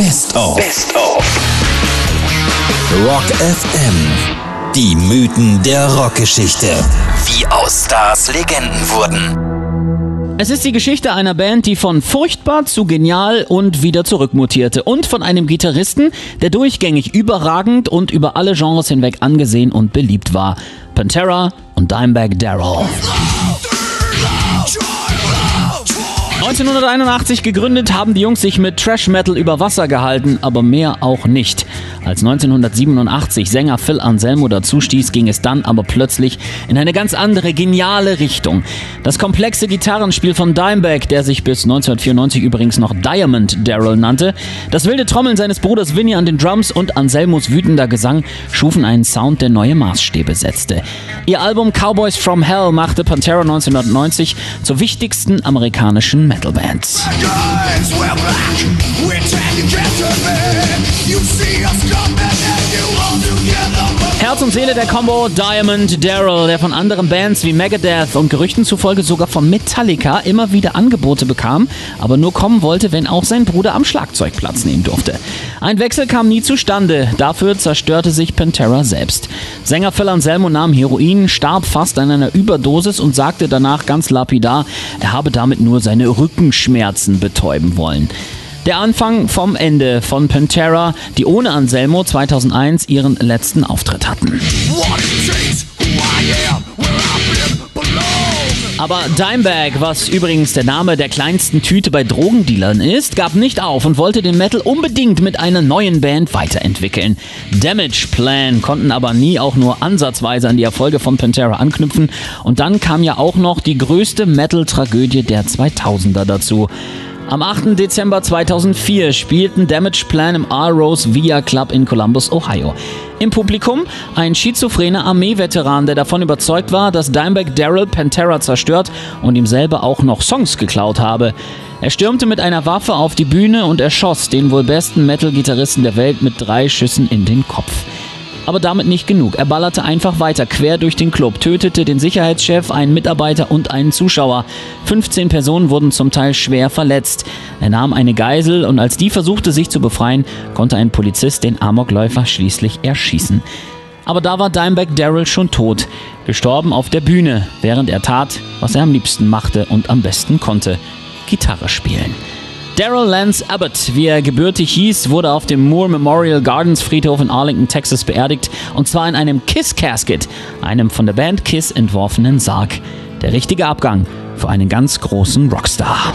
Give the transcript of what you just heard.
Best of. Best of. Rock FM. Die Mythen der Rockgeschichte. Wie aus Stars Legenden wurden. Es ist die Geschichte einer Band, die von furchtbar zu genial und wieder zurückmutierte. Und von einem Gitarristen, der durchgängig überragend und über alle Genres hinweg angesehen und beliebt war. Pantera und Dimebag Darrell. 1981 gegründet, haben die Jungs sich mit Trash Metal über Wasser gehalten, aber mehr auch nicht. Als 1987 Sänger Phil Anselmo dazustieß, ging es dann aber plötzlich in eine ganz andere, geniale Richtung. Das komplexe Gitarrenspiel von Dimebag, der sich bis 1994 übrigens noch Diamond Daryl nannte, das wilde Trommeln seines Bruders Vinny an den Drums und Anselmos wütender Gesang schufen einen Sound, der neue Maßstäbe setzte. Ihr Album Cowboys from Hell machte Pantera 1990 zur wichtigsten amerikanischen metal bands. Herz und Seele der Combo Diamond Daryl, der von anderen Bands wie Megadeth und Gerüchten zufolge sogar von Metallica immer wieder Angebote bekam, aber nur kommen wollte, wenn auch sein Bruder am Schlagzeug Platz nehmen durfte. Ein Wechsel kam nie zustande, dafür zerstörte sich Pantera selbst. Sänger Phil Anselmo nahm Heroin, starb fast an einer Überdosis und sagte danach ganz lapidar, er habe damit nur seine Rückenschmerzen betäuben wollen. Der Anfang vom Ende von Pantera, die ohne Anselmo 2001 ihren letzten Auftritt hatten. Aber Dimebag, was übrigens der Name der kleinsten Tüte bei Drogendealern ist, gab nicht auf und wollte den Metal unbedingt mit einer neuen Band weiterentwickeln. Damage Plan konnten aber nie auch nur ansatzweise an die Erfolge von Pantera anknüpfen und dann kam ja auch noch die größte Metal-Tragödie der 2000er dazu. Am 8. Dezember 2004 spielten Damage Plan im R-Rose Via Club in Columbus, Ohio. Im Publikum ein schizophrener Armeeveteran, der davon überzeugt war, dass Dimebag Daryl Pantera zerstört und ihm selber auch noch Songs geklaut habe. Er stürmte mit einer Waffe auf die Bühne und erschoss den wohl besten Metal-Gitarristen der Welt mit drei Schüssen in den Kopf. Aber damit nicht genug. Er ballerte einfach weiter quer durch den Club, tötete den Sicherheitschef, einen Mitarbeiter und einen Zuschauer. 15 Personen wurden zum Teil schwer verletzt. Er nahm eine Geisel und als die versuchte sich zu befreien, konnte ein Polizist den Amokläufer schließlich erschießen. Aber da war Dimebag Daryl schon tot, gestorben auf der Bühne, während er tat, was er am liebsten machte und am besten konnte: Gitarre spielen. Daryl Lance Abbott, wie er gebürtig hieß, wurde auf dem Moore Memorial Gardens Friedhof in Arlington, Texas beerdigt und zwar in einem Kiss Casket, einem von der Band Kiss entworfenen Sarg. Der richtige Abgang für einen ganz großen Rockstar.